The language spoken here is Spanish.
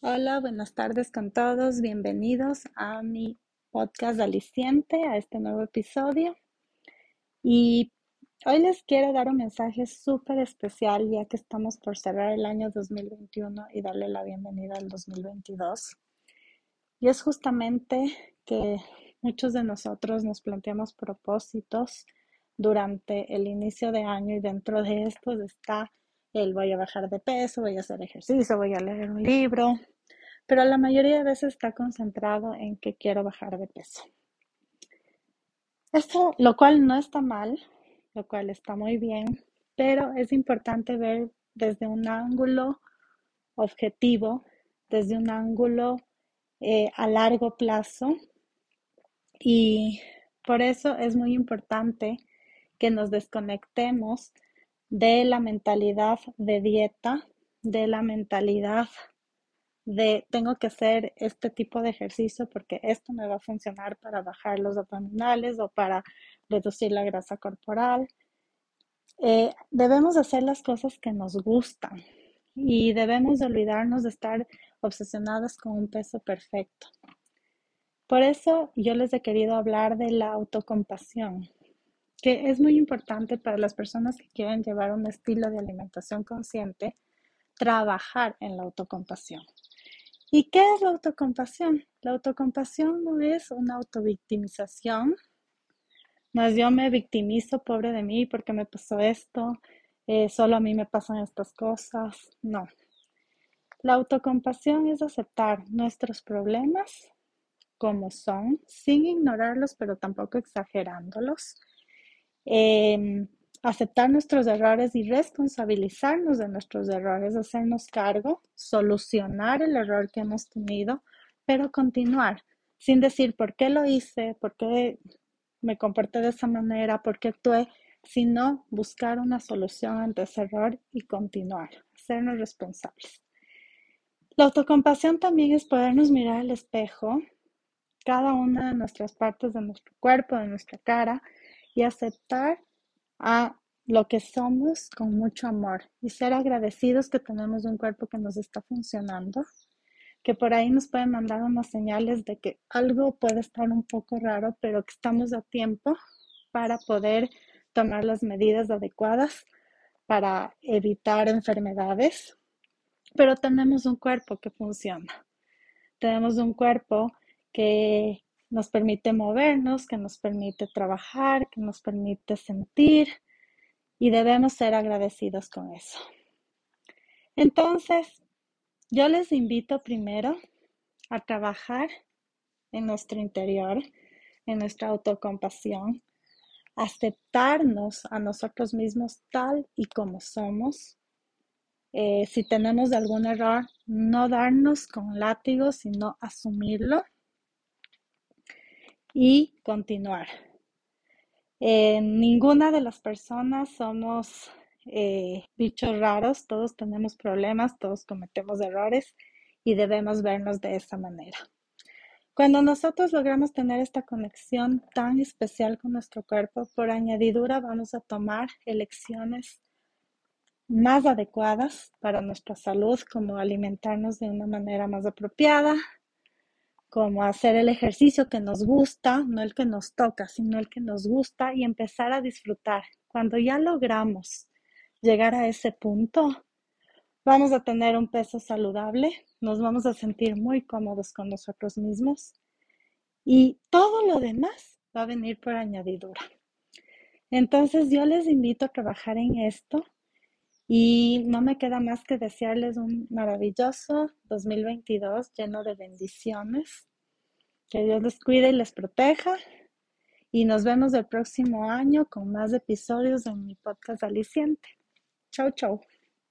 Hola, buenas tardes con todos. Bienvenidos a mi podcast aliciente, a este nuevo episodio. Y hoy les quiero dar un mensaje súper especial ya que estamos por cerrar el año 2021 y darle la bienvenida al 2022. Y es justamente que muchos de nosotros nos planteamos propósitos durante el inicio de año y dentro de estos está el voy a bajar de peso, voy a hacer ejercicio, voy a leer un libro, pero la mayoría de veces está concentrado en que quiero bajar de peso. Esto, lo cual no está mal, lo cual está muy bien, pero es importante ver desde un ángulo objetivo, desde un ángulo eh, a largo plazo y por eso es muy importante que nos desconectemos de la mentalidad de dieta, de la mentalidad de tengo que hacer este tipo de ejercicio porque esto me va a funcionar para bajar los abdominales o para reducir la grasa corporal. Eh, debemos hacer las cosas que nos gustan y debemos olvidarnos de estar obsesionadas con un peso perfecto. Por eso yo les he querido hablar de la autocompasión que es muy importante para las personas que quieren llevar un estilo de alimentación consciente, trabajar en la autocompasión. ¿Y qué es la autocompasión? La autocompasión no es una autovictimización, no es yo me victimizo, pobre de mí, porque me pasó esto, eh, solo a mí me pasan estas cosas, no. La autocompasión es aceptar nuestros problemas como son, sin ignorarlos, pero tampoco exagerándolos Em, aceptar nuestros errores y responsabilizarnos de nuestros errores, hacernos cargo, solucionar el error que hemos tenido, pero continuar sin decir por qué lo hice, por qué me comporté de esa manera, por qué actué, sino buscar una solución ante ese error y continuar, hacernos responsables. La autocompasión también es podernos mirar al espejo, cada una de nuestras partes de nuestro cuerpo, de nuestra cara, y aceptar a lo que somos con mucho amor y ser agradecidos que tenemos un cuerpo que nos está funcionando, que por ahí nos pueden mandar unas señales de que algo puede estar un poco raro, pero que estamos a tiempo para poder tomar las medidas adecuadas para evitar enfermedades, pero tenemos un cuerpo que funciona. Tenemos un cuerpo que nos permite movernos, que nos permite trabajar, que nos permite sentir y debemos ser agradecidos con eso. Entonces, yo les invito primero a trabajar en nuestro interior, en nuestra autocompasión, aceptarnos a nosotros mismos tal y como somos. Eh, si tenemos algún error, no darnos con látigos, sino asumirlo y continuar. Eh, ninguna de las personas somos eh, bichos raros, todos tenemos problemas, todos cometemos errores y debemos vernos de esa manera. Cuando nosotros logramos tener esta conexión tan especial con nuestro cuerpo, por añadidura vamos a tomar elecciones más adecuadas para nuestra salud, como alimentarnos de una manera más apropiada, como hacer el ejercicio que nos gusta, no el que nos toca, sino el que nos gusta y empezar a disfrutar. Cuando ya logramos llegar a ese punto, vamos a tener un peso saludable, nos vamos a sentir muy cómodos con nosotros mismos y todo lo demás va a venir por añadidura. Entonces yo les invito a trabajar en esto y no me queda más que desearles un maravilloso 2022 lleno de bendiciones. Que Dios les cuide y les proteja. Y nos vemos el próximo año con más episodios en mi podcast aliciente. Chau, chau.